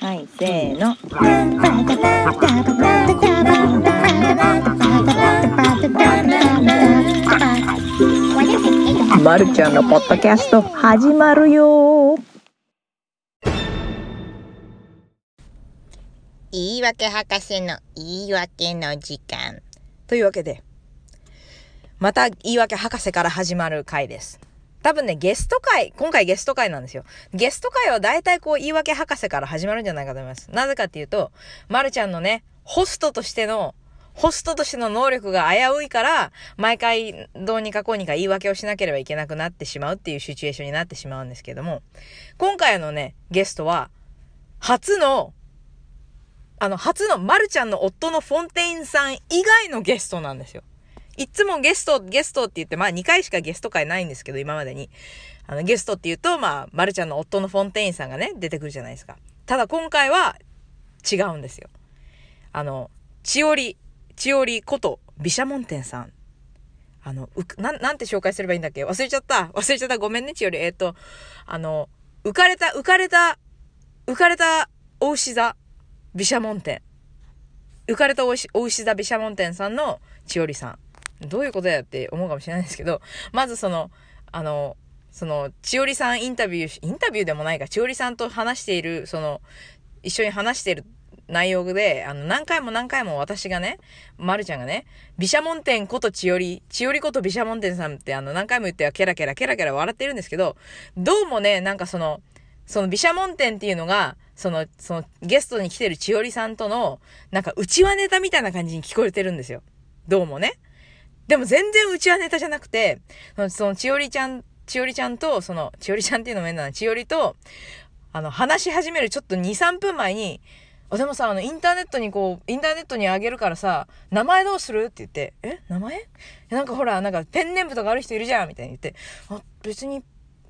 はい、せーの。まるちゃんのポッドキャスト始まるよ言い訳博士の言い訳の時間。というわけで、また言い訳博士から始まる回です。多分ね、ゲスト会、今回ゲスト会なんですよ。ゲスト会は大体こう言い訳博士から始まるんじゃないかと思います。なぜかっていうと、まるちゃんのね、ホストとしての、ホストとしての能力が危ういから、毎回どうにかこうにか言い訳をしなければいけなくなってしまうっていうシチュエーションになってしまうんですけども、今回のね、ゲストは、初の、あの、初のまるちゃんの夫のフォンテインさん以外のゲストなんですよ。いつもゲスト、ゲストって言って、まあ2回しかゲスト会ないんですけど、今までに。あの、ゲストって言うと、まあ、まるちゃんの夫のフォンテインさんがね、出てくるじゃないですか。ただ今回は違うんですよ。あの、千織、千織こと、毘沙門天さん。あの、う、なん、なんて紹介すればいいんだっけ？忘れちゃった。忘れちゃった。ごめんね、千織。えっ、と、あの、浮かれた、浮かれた、浮かれた、お牛座、毘沙門天。浮かれたお牛、お牛座毘沙門天さんの千織さん。どういうことやって思うかもしれないですけど、まずその、あの、その、千織さんインタビュー、インタビューでもないか、千織さんと話している、その、一緒に話している内容で、あの、何回も何回も私がね、まるちゃんがね、毘沙門天こと千織、千織こと毘沙門天さんってあの、何回も言ってはケラケラケラケラ笑ってるんですけど、どうもね、なんかその、その毘沙門天っていうのが、その、その、ゲストに来てる千織さんとの、なんか、内輪ネタみたいな感じに聞こえてるんですよ。どうもね。でも全然内輪ネタじゃなくて、その、その千織ちゃん、千織ちゃんと、その、千織ちゃんっていうのも変だな、千織と、あの、話し始めるちょっと2、3分前に、あ、でもさ、あの、インターネットにこう、インターネットにあげるからさ、名前どうする？って言って、え？名前なんかほら、なんかペンネームとかある人いるじゃんみたいに言って、あ、別に、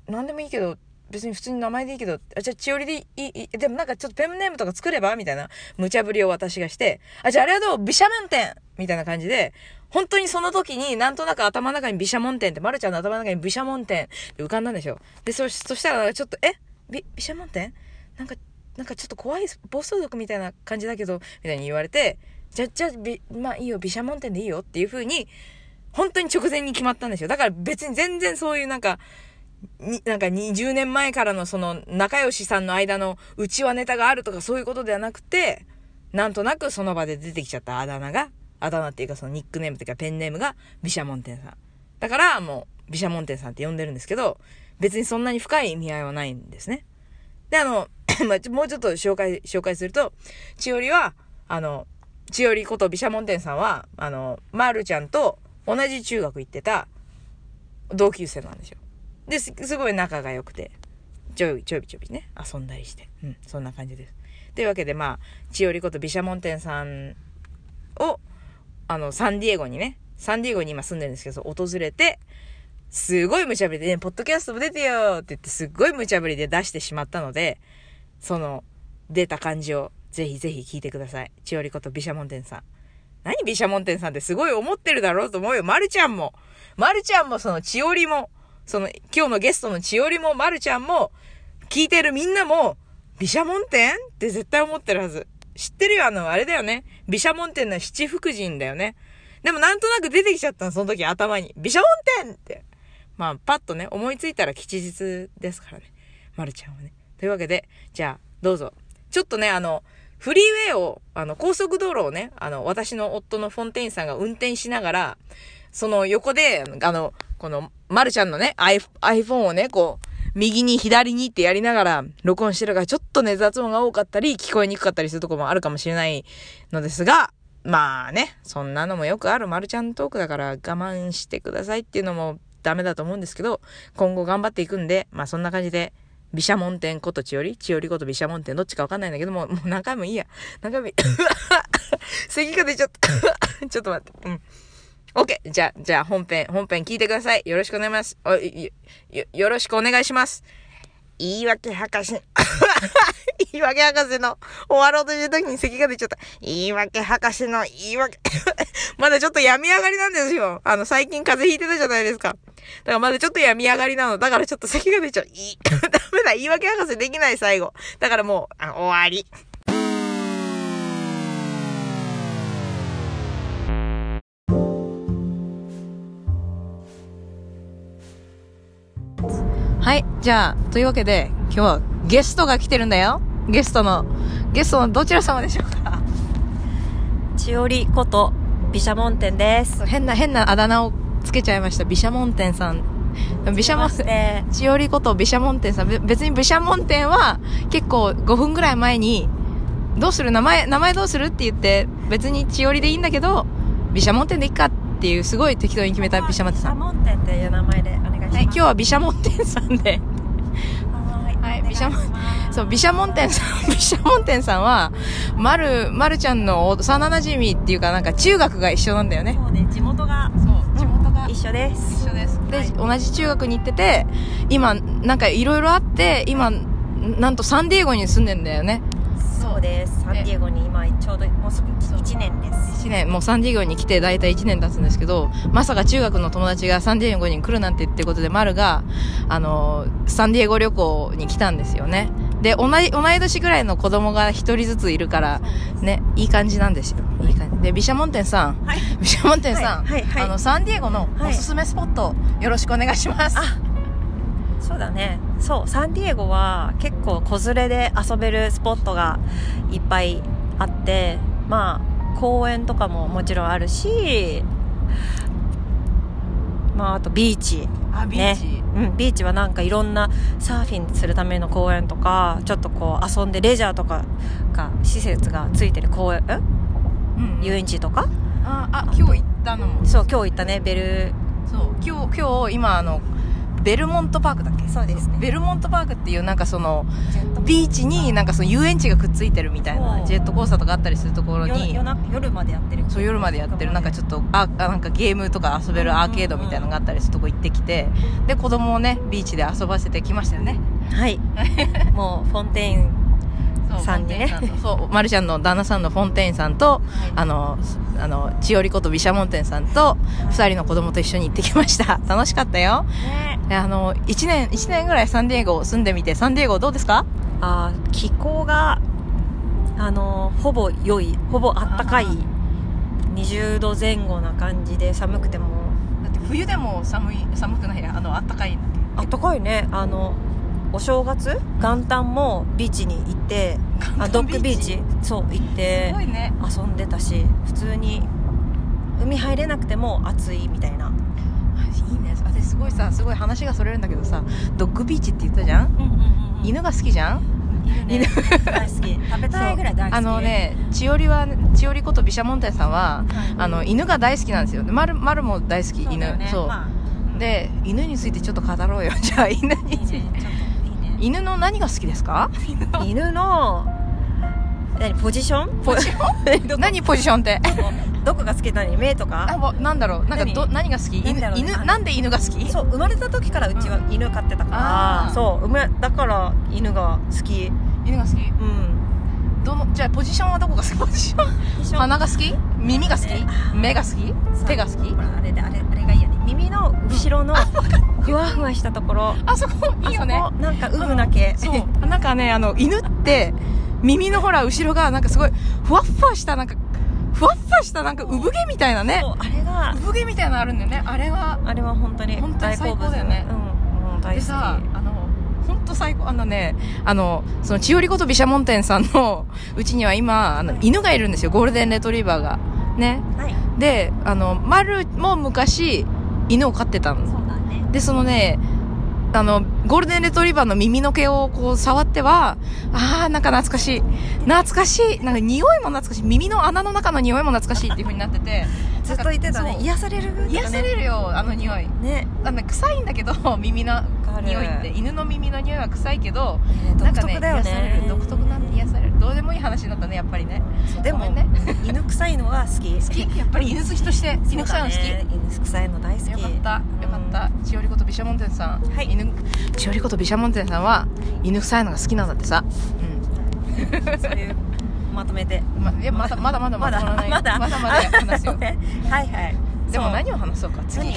なんでもいいけど、別に普通に名前でいいけど、あ、じゃあ、千織でいい、でもなんかちょっとペンネームとか作ればみたいな。無茶ぶりを私がして、あ、じゃあありがとう？毘沙門天みたいな感じで、本当にその時になんとなく頭の中に毘沙門天って、まるちゃんの頭の中に毘沙門天って浮かんだんですよ。で、そ、そしたらちょっと、え？び毘沙門天？なんか、なんかちょっと怖い暴走族みたいな感じだけど、みたいに言われて、じゃ、じゃあ、び、まあいいよ、毘沙門天でいいよっていう風に、本当に直前に決まったんですよ。だから別に全然そういうなんか、に、なんか20年前からのその仲良しさんの間の内輪ネタがあるとかそういうことではなくて、なんとなくその場で出てきちゃったあだ名が、あだ名っていうかそのニックネームっていうかペンネームが毘沙門天さん。だからもう毘沙門天さんって呼んでるんですけど、別にそんなに深い意味合いはないんですね。で、あの、もうちょっと紹介、紹介すると、千織は、あの、千織こと毘沙門天さんは、あの、まるちゃんと同じ中学行ってた同級生なんですよ。で、す、すごい仲が良くて、ちょい、ちょびちょびね、遊んだりして。うん、そんな感じです。というわけで、まあ、千織こと毘沙門天さんを、あの、サンディエゴにね、サンディエゴに今住んでるんですけど、訪れて、すごい無茶ぶりで、ね、ポッドキャストも出てよって言って、すっごい無茶ぶりで出してしまったので、その、出た感じを、ぜひぜひ聞いてください。千織こと毘沙門天さん。何毘沙門天さんってすごい思ってるだろうと思うよ。まるちゃんも。まるちゃんもその千織も、その、今日のゲストの千織もまるちゃんも、聞いてるみんなも、毘沙門天って絶対思ってるはず。知ってるよ、あの、あれだよね。毘沙門天の七福神だよね。でもなんとなく出てきちゃったの、その時頭に。毘沙門天って。まあ、パッとね、思いついたら吉日ですからね。まるちゃんはね。というわけで、じゃあ、どうぞ。ちょっとね、あの、フリーウェイを、あの、高速道路をね、あの、私の夫のフォンテインさんが運転しながら、その横で、あの、この、まるちゃんのね、iPhone をね、こう、右に左にってやりながら録音してるからちょっとね雑音が多かったり聞こえにくかったりするとこもあるかもしれないのですが、まあね、そんなのもよくあるマルちゃんトークだから我慢してくださいっていうのもダメだと思うんですけど、今後頑張っていくんで、まあそんな感じで、毘沙門天こと千織千織こと毘沙門天どっちかわかんないんだけども、もう何回もいいや。何回もいい。咳が出ちゃった。ちょっと待って。うん。OK。じゃあ、じゃあ本編、本編聞いてください。よろしくお願いします。およ、よ、ろしくお願いします。言い訳博士。言い訳博士の終わろうという時に咳が出ちゃった。言い訳博士の言い訳。まだちょっと病み上がりなんですよ。あの、最近風邪ひいてたじゃないですか。だからまだちょっと病み上がりなの。だからちょっと咳が出ちゃう。いい。ダメない。言い訳博士できない、最後。だからもう、あ終わり。はい。じゃあ、というわけで、今日はゲストが来てるんだよ。ゲストの、ゲストのどちら様でしょうか？千織こと毘沙門天です。変な、変なあだ名をつけちゃいました。毘沙門天さん。毘沙門天、で、千織こと毘沙門天さん。べ別に毘沙門天は結構5分ぐらい前に、どうする？名前、名前どうする？って言って、別に千織でいいんだけど、毘沙門天でいいかっていう、すごい適当に決めた毘沙門天さん。毘沙門天っていう名前でお願いします。はい、今日は毘沙門天さんで。はい毘沙門そう、毘沙門天さん、毘沙門天さんは、まる、まるちゃんの幼馴染っていうかなんか中学が一緒なんだよね。そうね、地元がそう、地元が一緒です。一緒です。で、はい同じ中学に行ってて、今、なんかいろいろあって、今、なんとサンディエゴに住んでんだよね。そうです。サンディエゴに今ちょうどもうすぐ1年です。1年、もうサンディエゴに来て大体1年経つんですけど、まさか中学の友達がサンディエゴに来るなんてってことで、マルが、あの、サンディエゴ旅行に来たんですよね。で、同い、同い年ぐらいの子供が一人ずついるから、ね、いい感じなんですよ。いい感じ。で、毘沙門天さん、はい。毘沙門天さん、はいはいはいあの、サンディエゴのおすすめスポット、よろしくお願いします。あそうだね。そう、サンディエゴは結構子連れで遊べるスポットがいっぱいあって、まあ、公園とかももちろんあるし、まあ、あとビーチ。あ、ビーチ。ねうん、ビーチはなんかいろんなサーフィンするための公園とか、ちょっとこう遊んでレジャーとかが、施設がついてる公園、んうん遊園地とか？あ、あ、今日行ったのも。そう、今日行ったね、ベル、そう、今日、今日、今、あの、ベルモントパークだっけ？そうですねベルモントパークっていう、なんかその、ビーチになんかその遊園地がくっついてるみたいな、ジェットコースターとかあったりするところに夜までやってる。そう夜までやってる、なんかちょっと、あ、あなんかゲームとか遊べるアーケードみたいなのがあったりするとこ行ってきて、で、子供をね、ビーチで遊ばせてきましたよね。はい。もう、フォンテイン、さんにねそう、マルちゃんの旦那さんのフォンテインさんと、あの、あの、千織こと毘沙門天さんと、二人の子供と一緒に行ってきました。楽しかったよ。ね、であの、一年、一年ぐらいサンディエゴ住んでみて、サンディエゴどうですか？あー気候が、あのーほぼ良い、ほぼあったかいあー、20度前後な感じで寒くても、だって冬でも寒い、寒くないや、あの、あったかい。あったかいね。あの、お正月？元旦もビーチに行って、あドッグビーチ？そう、行って。遊んでたし、普通に海入れなくても暑いみたいな。いいね。私すごいさ、すごい話がそれるんだけどさ、ドッグビーチって言ったじゃん？犬が好きじゃん？犬ね大好き。食べたいぐらい大好き。あの、ね、千織は、千織こと毘沙門天さんは、あの、犬が大好きなんですよ。で丸、丸も大好き、犬。そうね。まあで、犬についてちょっと語ろうよ。じゃあ、犬について。犬の何が好きですか？犬の、何、ポジション？ポジション？何ポジションって？どこが好き？なの目とあ、かもうなんだろう。なんかど、何？が好き？犬なんで犬が好き？そう、生まれた時からうちは犬飼ってたから、そう、生まだから犬が好き。犬が好き？うん。どの、じゃあポジションはどこが好き？ポジション。鼻が好き？耳が好き？目が好き？手が好き？あれで、あれ。耳の後ろの、ふわふわしたところ。あそこいいよね。あそこなんか、うぶなけ。そう。なんかねあの犬って耳のほら後ろがなんかすごいふわっふわしたなんかふわっふわしたなんか産毛みたいなね。あれが、産毛みたいなのあるんだよね。あれはあれは本当に本当に最高だよね。うん、もう大好き。でさあの本当最高。あのねあのその千織こと毘沙門天さんのうちには今あの犬がいるんですよ。ゴールデンレトリバーが。ね。はい。であの丸も昔犬を飼ってたのそうだね。で、そのね、あの、ゴールデンレトリバーの耳の毛をこう触っては、ああ、なんか懐かしい。懐かしい。なんか匂いも懐かしい。耳の穴の中の匂いも懐かしいっていう風になってて。ずっと言ってたね。癒される？ね癒されるよ、あの匂い。ね。あの臭いんだけど、耳の匂いって。犬の耳の匂いは臭いけど、ねなんかね、独特だよ癒される。ね。独特なんで癒される。どうでもいい話になったね、やっぱりね。でもね犬臭いのは好き。好き？やっぱり犬好きとして、犬臭いの好き、ね犬臭いの大好き。よかった、よかった。千織こと毘沙門天さん。はい犬、千織こと毘沙門天さんは、犬臭いのが好きなんだってさ。うん。そういう、まとめて。ま、いや、まだまだまだまだ、まだまだ、まだ。まだ話すよ。ね はいはい。でも何を話そうか、次。何？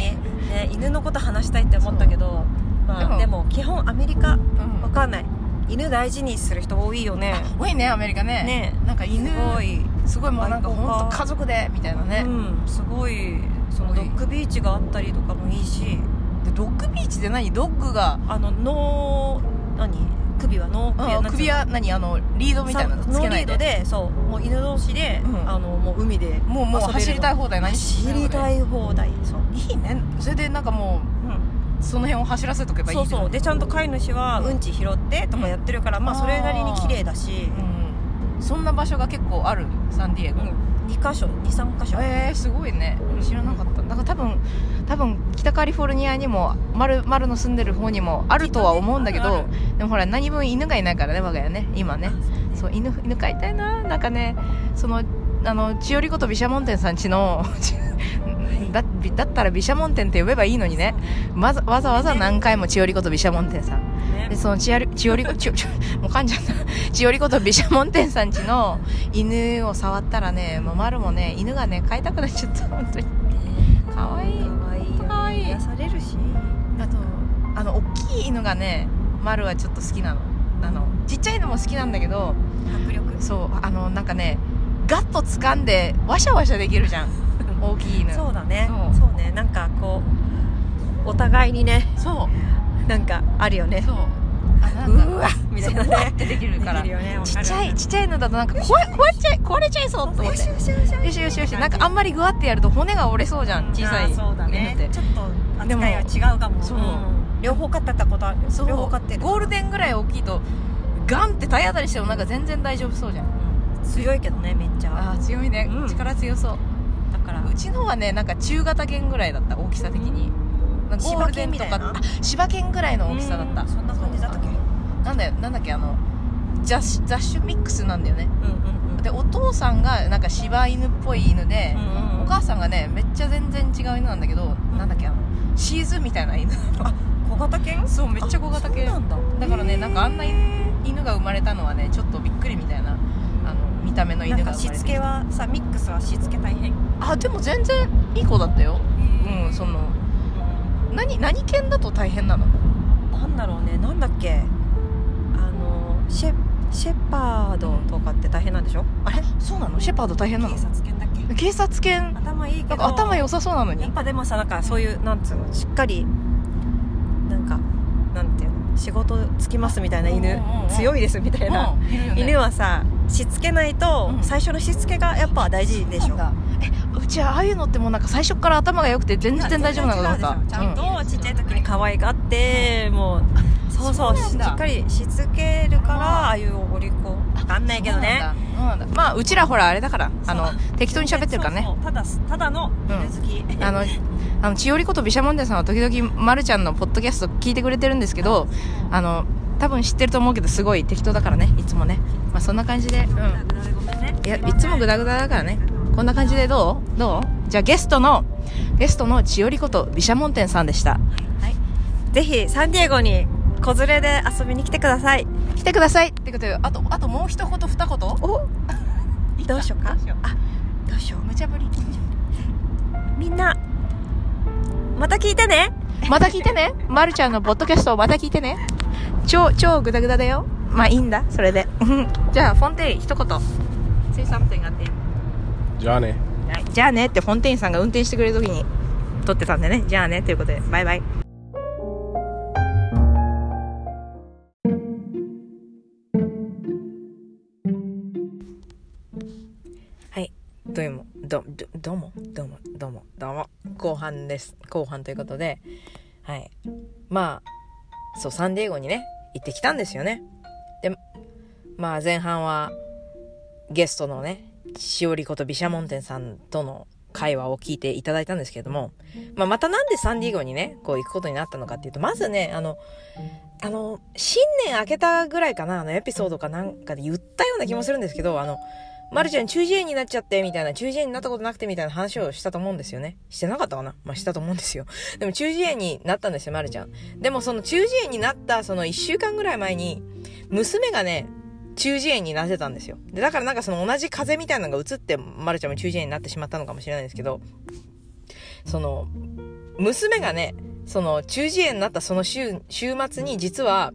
ね、犬のこと話したいって思ったけど、まあ、でもでも基本アメリカ。うん。わかんない。犬大事にする人多いよね。多いねアメリカね。ね。なんか犬すごい。すごいもうなんか本当家。族でみたいなね、うん。すごい。そのドッグビーチがあったりとかもいいし。でドッグビーチで何？ドッグが。あの脳何？首は脳首はあ首は何あのリードみたいなのつノーリードけないで。でそうもう犬同士で、うん。あのもう海でもうもう遊べるの。走りたい放題何走りたい放題。そう、いいね。それでなんかもうその辺を走らせとけばいいそうそう。でちゃんと飼い主はうん。ち拾ってとかやってるから、まあそれなりに綺麗だし、うん。そんな場所が結構あるサンディエゴ、2箇所23箇所、えー、すごいね。知らなかった。なんか多分多分北カリフォルニアにも丸丸の住んでる方にもあるとは思うんだけどでもほら何分犬がいないからね我が家ね今ね。そう犬犬飼いたいな。なんかねそのあの千織こと毘沙門天さんちの だだったら毘沙門天って呼べばいいのにね。わざわざわざ何回も千織こと毘沙門天さん。ね。でその千織千織子ちょちょもう噛んじゃった。千織こと毘沙門天さんちの犬を触ったらねもう丸もね犬がね飼いたくなっちゃった。本当に。かわい癒されるし。あとあの大きい犬がね丸はちょっと好きなの。あのちっちゃいのも好きなんだけど迫力。そうあのなんかねガッと掴んでワシャワシャできるじゃん。大きい犬。そうだね。そそうね。なんかこうお互いにね。そう。なんかあるよね。そううわみたいなね。ってできるから。ちっちゃいちっちゃいのだとなんか壊れ壊れちゃい壊れちゃいそうと思って。よしよしよしよし。よしなんかあんまりグワってやると骨が折れそうじゃん小さい。そうだ犬って。ねちょっと扱いは違うかも。そう両方飼ってたことある。そう。両方飼ってる。ゴールデンぐらい大きいとガンって体当たりしてもなんか全然大丈夫そうじゃん。強いけどねめっちゃ。ああ強いね、うん。力強そう。だから。うちのはねなんか中型犬ぐらいだった大きさ的に、なんかゴールデンとか柴犬みたいな？あ柴犬ぐらいの大きさだった。うん。そんな感じだったなんだよなんだっけあの雑種雑種ミックスなんだよね。うんうんうん。でお父さんがなんか柴犬っぽい犬で、うんうんお母さんがねめっちゃ全然違う犬なんだけど、なんだっけあのシーズみたいな犬。小型犬？そうめっちゃ小型犬。だ。だからねなんかあんな犬が生まれたのはねちょっとびっくりみたいなあの見た目の犬がしつけはさミックスはしつけ大変？あでも全然いい子だったよ。うんその何何犬だと大変なの？なんだろうねなんだっけ？シェシェパードとかって大変なんでしょ？あれ？そうなの？シェパード大変なの？警察犬だっけ？警察犬？頭いいけど頭良さそうなのに？やっぱでもさなんかそういうなんつうの？しっかりなんかなんていうの？仕事つきますみたいな犬うんうんうん強いですみたいな。うんね。犬はさしつけないとうん。最初のしつけがやっぱ大事でしょ。そうえうちはああいうのってもうなんか最初から頭が良くて全然大丈夫なのかちゃんとちっちゃい時に可愛がってもうそうそうしっかりしつけるからああいうおごり子わかんないけどね。まあうちらほらあれだからあの適当に喋ってるからね。ただただの犬好き、あの、あの、千織こと毘沙門天さんは時々、まるちゃんのポッドキャスト聞いてくれてるんですけど、あの、多分知ってると思うけど、すごい適当だからね、いつもね。まあそんな感じで、いや、いつもグダグダだからね。こんな感じでどう？どう？じゃあゲストの、ゲストの千織こと毘沙門天さんでした。ぜひサンディエゴに子連れで遊びに来てください来てくださいってことで、あと、あともう一言二言？お？どうしようか？どうしよう？あどうしよ無茶ぶり。うみんなまた聞いてねまた聞いてね。まるちゃんのポッドキャストをまた聞いてね。超、超グダグダだよ。まあいいんだ、それで。う んじゃあ、フォンテイン一言。say something at the end. じゃあね。はいじゃあねってフォンテインさんが運転してくれる時に撮ってたんでね。じゃあねということで、バイバイ。ど、ど、どうも、どうも、どうも、どうも。後半です。後半ということで、はい。まあ、そう、サンディエゴにね、行ってきたんですよね。で、まあ前半は、ゲストのね、しおりこと毘沙門天さんとの会話を聞いていただいたんですけれども、まあまたなんでサンディエゴにね、こう行くことになったのかっていうと、まずね、あの、あの、新年明けたぐらいかな、あのエピソードかなんかで言ったような気もするんですけど、あの、まるちゃん中耳炎になっちゃって、みたいな、中耳炎になったことなくて、みたいな話をしたと思うんですよね。してなかったかな？まあ、したと思うんですよ。でも中耳炎になったんですよ、まるちゃん。でもその中耳炎になったその1週間ぐらい前に、娘がね、中耳炎になってたんですよ。で、だからなんかその同じ風邪みたいなのが移って、まるちゃんも中耳炎になってしまったのかもしれないですけど、その、娘がね、その中耳炎になったその週、週末に実は、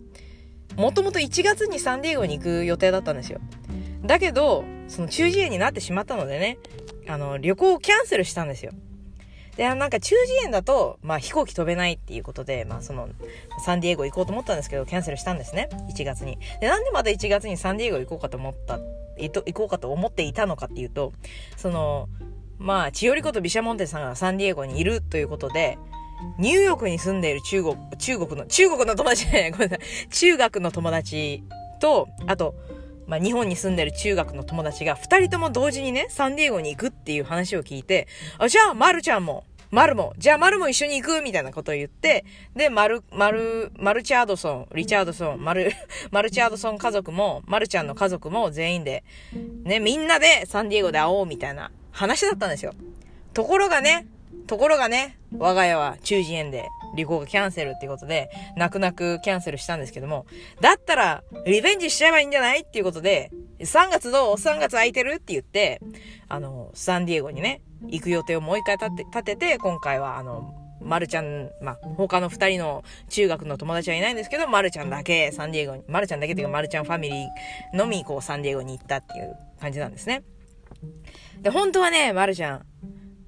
もともと1月にサンディエゴに行く予定だったんですよ。だけど、その中耳炎になってしまったのでね、あの、旅行をキャンセルしたんですよ。で、なんか中耳炎だと、まあ飛行機飛べないっていうことで、まあその、サンディエゴ行こうと思ったんですけど、キャンセルしたんですね。1月に。で、なんでまた1月にサンディエゴ行こうかと思った、行こうかと思っていたのかっていうと、その、まあ、千代里こと毘沙門天さんがサンディエゴにいるということで、ニューヨークに住んでいる中国、中国の、中国の友達じゃない、ごめんなさい。中学の友達と、あと、まあ、日本に住んでる中学の友達が二人とも同時にね、サンディエゴに行くっていう話を聞いて、あ、じゃあ、マルちゃんも、マルも、じゃあマルも一緒に行くみたいなことを言って、で、マル、マル、マルチャードソン、リチャードソン、マル、マルチャードソン家族も、マルちゃんの家族も全員で、ね、みんなでサンディエゴで会おうみたいな話だったんですよ。ところがね、ところがね、我が家は中耳炎で旅行がキャンセルっていうことで、泣く泣くキャンセルしたんですけども、だったら、リベンジしちゃえばいいんじゃないっていうことで、3月どう ?3 月空いてる？って言って、あの、サンディエゴにね、行く予定をもう一回立て、立てて、今回はあの、まるちゃん、まあ、他の二人の中学の友達はいないんですけど、まるちゃんだけサンディエゴに、まるちゃんだけっていうかまるちゃんファミリーのみこうサンディエゴに行ったっていう感じなんですね。で、本当はね、まるちゃん、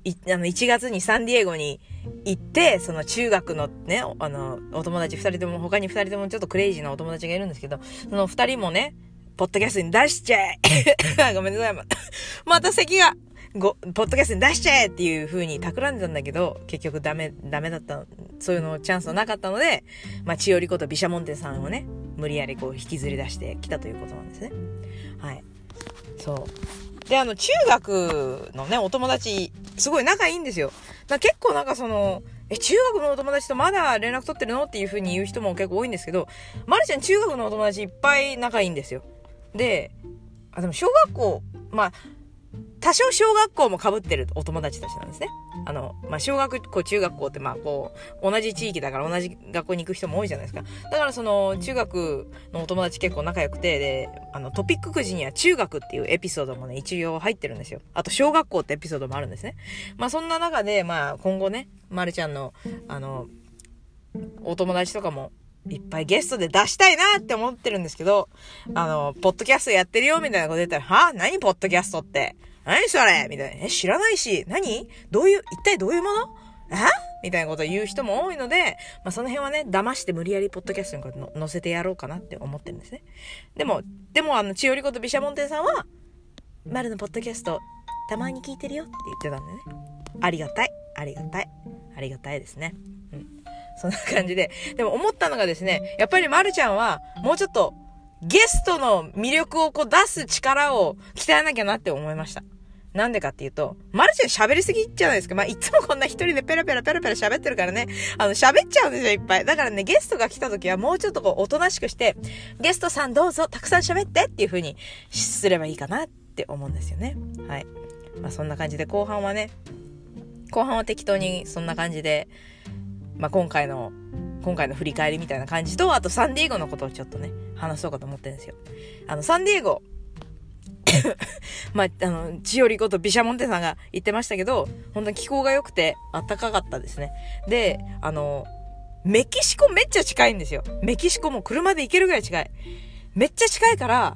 い、あの、1月にサンディエゴに行って、その中学のね、あの、お友達二人とも、他に二人ともちょっとクレイジーなお友達がいるんですけど、その二人もね、ポッドキャストに出しちゃえ ごめんなさい。また咳が、ご、ポッドキャストに出しちゃえっていう風に企んでたんだけど、結局ダメ、ダメだった、そういうのチャンスはなかったので、まあ、千代里こと毘沙門天さんをね、無理やりこう引きずり出してきたということなんですね。はい。そう。で、あの、中学のね、お友達、すごい仲いいんですよ。だ結構なんかその、え、中学のお友達とまだ連絡取ってるのっていう風に言う人も結構多いんですけど、まるちゃん中学のお友達いっぱい仲いいんですよ。で、あ、でも小学校、まあ、多少小学校も被ってるお友達たちなんですね。あの、まあ、小学校、中学校ってまあ、こう、同じ地域だから同じ学校に行く人も多いじゃないですか。だからその、中学のお友達結構仲良くて、で、あの、トピックくじには中学っていうエピソードもね、一応入ってるんですよ。あと、小学校ってエピソードもあるんですね。まあ、そんな中で、まあ、今後ね、まるちゃんの、あの、お友達とかも、いっぱいゲストで出したいなって思ってるんですけど、あの、ポッドキャストやってるよみたいなこと言ったら、は？何ポッドキャストって？何それ？みたいな。え、知らないし、何？どういう、一体どういうもの？え？みたいなことを言う人も多いので、まあ、その辺はね、騙して無理やりポッドキャストに載せてやろうかなって思ってるんですね。でも、でもあの、千代里子と毘沙門天さんは、丸のポッドキャスト、たまに聞いてるよって言ってたんでね。ありがたい。ありがたい。ありがたいですね。うん。そんな感じで。でも思ったのがですね、やっぱりまるちゃんは、もうちょっと、ゲストの魅力をこう出す力を鍛えなきゃなって思いました。なんでかっていうと、マルチェ喋りすぎじゃないですか。まあ、いつもこんな一人でペラペラペラペラ喋ってるからね。あの、喋っちゃうんですよ、いっぱい。だからね、ゲストが来た時はもうちょっとこう、おとなしくして、ゲストさんどうぞ、たくさん喋ってっていう風にすればいいかなって思うんですよね。はい。まあ、そんな感じで、後半はね、後半は適当にそんな感じで、まあ、今回の、今回の振り返りみたいな感じと、あとサンディエゴのことをちょっとね、話そうかと思ってるんですよ。あの、サンディエゴ、まあ、あの、千代里こと毘沙門天さんが言ってましたけど、本当に気候が良くて暖かかったですね。で、あの、メキシコめっちゃ近いんですよ。メキシコも車で行けるぐらい近い。めっちゃ近いから、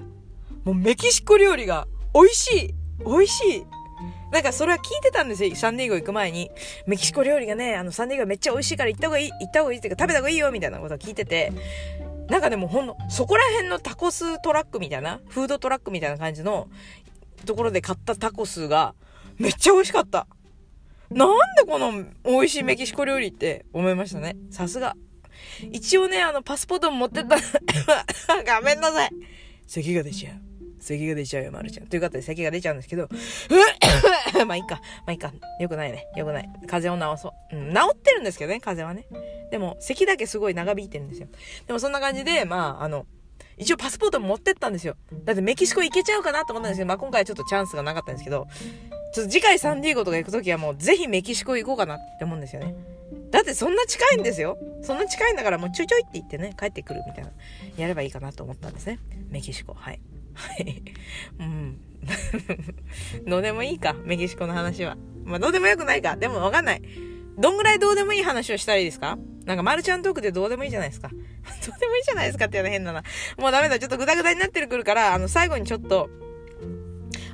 もうメキシコ料理が美味しい美味しいなんかそれは聞いてたんですよ。サンディエゴ行く前に。メキシコ料理がね、あのサンディエゴめっちゃ美味しいから行った方がいい、行った方がいいっていうか食べた方がいいよみたいなことを聞いてて。なんかでもほんの、そこら辺のタコストラックみたいな、フードトラックみたいな感じのところで買ったタコスがめっちゃ美味しかった。なんでこの美味しいメキシコ料理って思いましたね。さすが。一応ね、あの、パスポートも持ってった。ごめんなさい。咳が出ちゃう。咳が出ちゃうよ、まるちゃん。ということで咳が出ちゃうんですけど、まあいいか。まあいいか。よくないね。よくない。風邪を治そう。うん、治ってるんですけどね、風邪はね。でも、咳だけすごい長引いてるんですよ。でもそんな感じで、まあ、あの、一応パスポートも持ってったんですよ。だってメキシコ行けちゃうかなと思ったんですけど、まあ今回はちょっとチャンスがなかったんですけど、ちょっと次回サンディエゴとか行くときはもうぜひメキシコ行こうかなって思うんですよね。だってそんな近いんですよ。そんな近いんだからもうちょいちょいって言ってね、帰ってくるみたいな、やればいいかなと思ったんですね。メキシコ。はい。はい。うん。どうでもいいか、メキシコの話は。まあどうでもよくないか。でもわかんない。どんぐらいどうでもいい話をしたらいいですか？なんか、マルちゃんトークでどうでもいいじゃないですか。どうでもいいじゃないですかっていうの変だな。もうダメだ。ちょっとグダグダになってくるから、あの、最後にちょっと、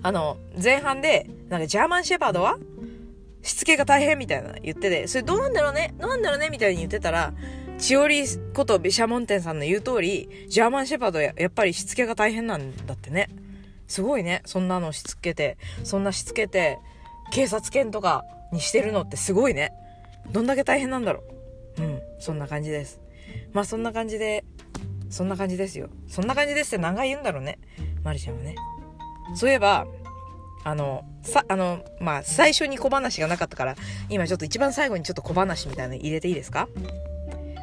あの、前半で、なんか、ジャーマンシェパードは？しつけが大変みたいな言ってて、それどうなんだろうね？どうなんだろうね？みたいに言ってたら、チオリことビシャモンテンさんの言う通り、ジャーマンシェパードややっぱりしつけが大変なんだってね。すごいね。そんなのしつけて、そんなしつけて、警察犬とかにしてるのってすごいね。どんだけ大変なんだろう。うん。そんな感じです。まあそんな感じで、そんな感じですよ。そんな感じですって何回言うんだろうね。マリちゃんはね。そういえば、あの、さ、あの、まあ、最初に小話がなかったから、今ちょっと一番最後にちょっと小話みたいなの入れていいですか？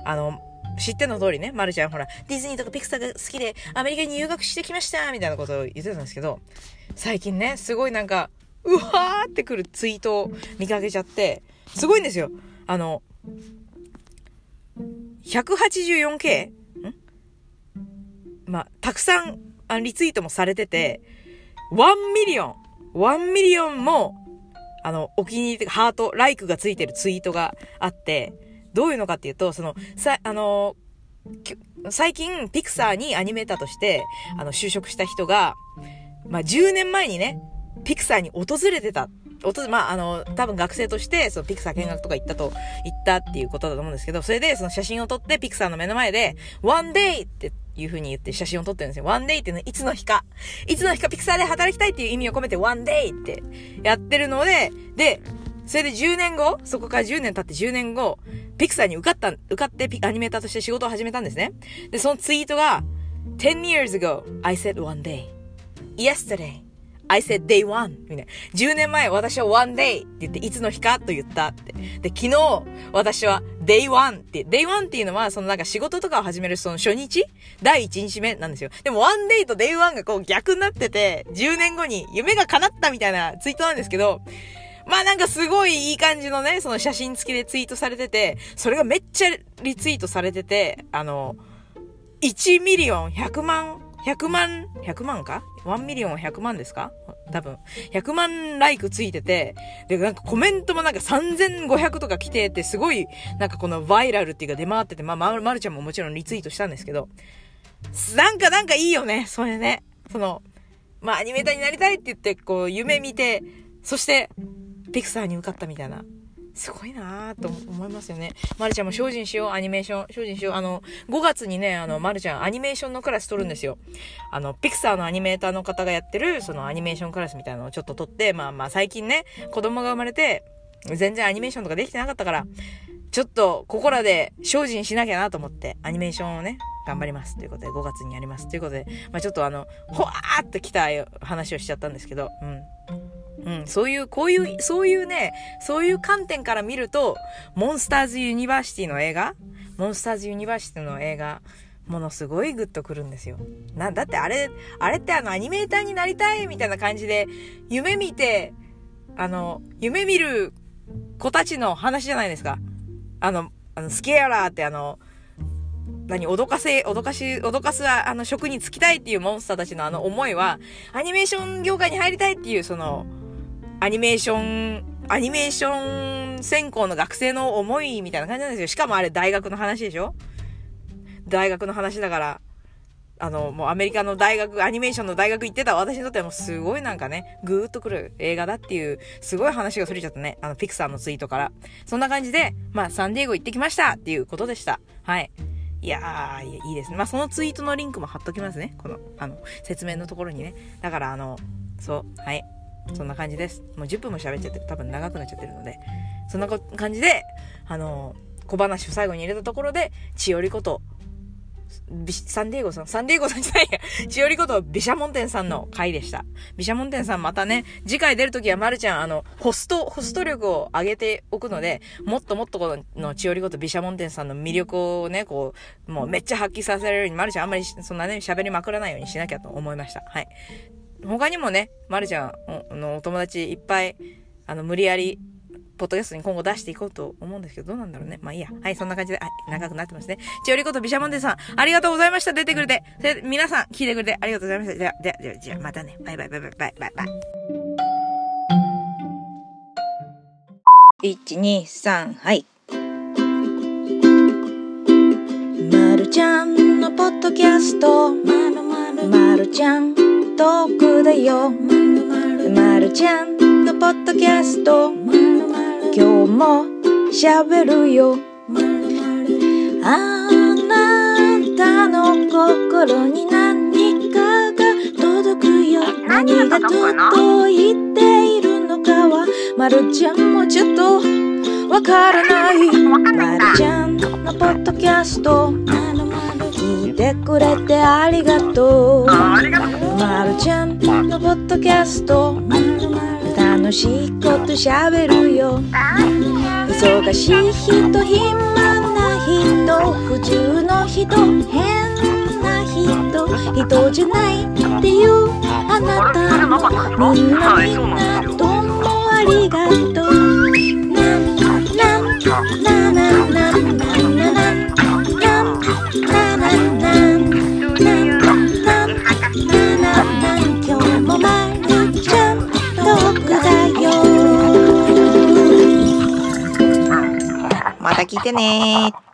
あの、知っての通りね、まるちゃんほら、ディズニーとかピクサーが好きで、アメリカに留学してきましたみたいなことを言ってたんですけど、最近ね、すごいなんか、うわーってくるツイートを見かけちゃって、すごいんですよ。あの、184K? ん？まあ、たくさんあリツイートもされてて、1 million 1 million も、あの、お気に入り、ハート、ライクがついてるツイートがあって、どういうのかっていうと、その、さ、あの、最近、ピクサーにアニメーターとして、あの、就職した人が、まあ、10年前にね、ピクサーに訪れてた。おと、まあ、あの、多分学生として、そのピクサー見学とか行ったと、行ったっていうことだと思うんですけど、それでその写真を撮ってピクサーの目の前で、one day っていう風に言って写真を撮ってるんですよ。one day っていうのは、いつの日か。いつの日かピクサーで働きたいっていう意味を込めて one day ってやってるので、で、それで10年後、そこから10年経って10年後、ピクサーに受かった、受かってアニメーターとして仕事を始めたんですね。で、そのツイートが、10 years ago, I said one day. Yesterday, I said day one. みたいな。10年前私は one day って言って、いつの日かと言ったって。で、昨日私は day one って、day one っていうのは、そのなんか仕事とかを始めるその初日？第1日目なんですよ。でも one day と day one がこう逆になってて、10年後に夢が叶ったみたいなツイートなんですけど、まあなんかすごいいい感じのね、その写真付きでツイートされてて、それがめっちゃリツイートされてて、あの、1 million 100万100万、100万か ?1 million 100万ですか？多分。100万ライクついてて、で、なんかコメントもなんか3500とか来てて、すごい、なんかこの viral っていうか出回ってて、まあ、まるちゃんももちろんリツイートしたんですけど、なんかなんかいいよね、それね。その、まあ、アニメーターになりたいって言って、こう、夢見て、そして、ピクサーに受かったみたいな。すごいなぁと思いますよね。まるちゃんも精進しよう、アニメーション。精進しよう。あの、5月にね、あの、まるちゃん、アニメーションのクラス取るんですよ。あの、ピクサーのアニメーターの方がやってる、そのアニメーションクラスみたいなのをちょっと取って、まあまあ、最近ね、子供が生まれて、全然アニメーションとかできてなかったから、ちょっと、ここらで精進しなきゃなと思って、アニメーションをね、頑張ります。ということで、5月にやります。ということで、まあちょっとあの、ほわーって来た話をしちゃったんですけど、うん。うん、そういう、こういう、そういうね、そういう観点から見ると、モンスターズユニバーシティの映画モンスターズユニバーシティの映画、ものすごいグッとくるんですよ。な、だってあれ、あれってあのアニメーターになりたいみたいな感じで、夢見て、あの、夢見る子たちの話じゃないですか。あの、あの、スケアラーってあの、何、脅かせ、脅かし、脅かす、あの、職に就きたいっていうモンスターたちのあの思いは、アニメーション業界に入りたいっていう、その、アニメーション、アニメーション専攻の学生の思いみたいな感じなんですよ。しかもあれ大学の話でしょ？大学の話だから、あの、もうアメリカの大学、アニメーションの大学行ってた私にとってはもうすごいなんかね、ぐーっとくる映画だっていう、すごい話がそれちゃったね。あの、ピクサーのツイートから。そんな感じで、まあ、サンディエゴ行ってきましたっていうことでした。はい。いやー、いいですね。まあ、そのツイートのリンクも貼っときますね。この、あの、説明のところにね。だから、あの、そう、はい。そんな感じです。もう10分も喋っちゃって多分長くなっちゃってるので、そんな感じで、あの、小話を最後に入れたところで、千織こと、サンディエゴさん、サンディエゴさんじゃないや、千織ことビシャモンテンさんの回でした。ビシャモンテンさんまたね、次回出るときはまるちゃん、あの、ホスト、ホスト力を上げておくので、もっともっとこの千織ことビシャモンテンさんの魅力をね、こう、もうめっちゃ発揮させられるように、まるちゃんあんまりそんなね、喋りまくらないようにしなきゃと思いました。はい。他にもね、まるちゃんのお友達いっぱい、あの、無理やり、ポッドキャストに今後出していこうと思うんですけど、どうなんだろうね。まあいいや。はい、そんな感じで、はい、長くなってますね。ちおりことビシャモンデさん、ありがとうございました。出てくれて。それ皆さん、聞いてくれてありがとうございました。じゃあ、じゃあ、じゃあ、またね。バイバイバイバイバイバイバイ。1、2、3、はい。ちゃんのポッドキャストまるまるちゃんトークだよまるちゃんのポッドキャスト。今日も喋るよ。あなたの心に何かが届くよ。何が届いているのかは。まるちゃんもちょっとわからない。まるちゃんのポッドキャストてくれてありがとう。まるちゃんのポッドキャスト。楽しいことしゃべるよ。忙しい人暇な人。普通の人。変な人。人じゃないっていう。あなたもみんなみんなどうもありがとう。なんなんなな聞いてねー。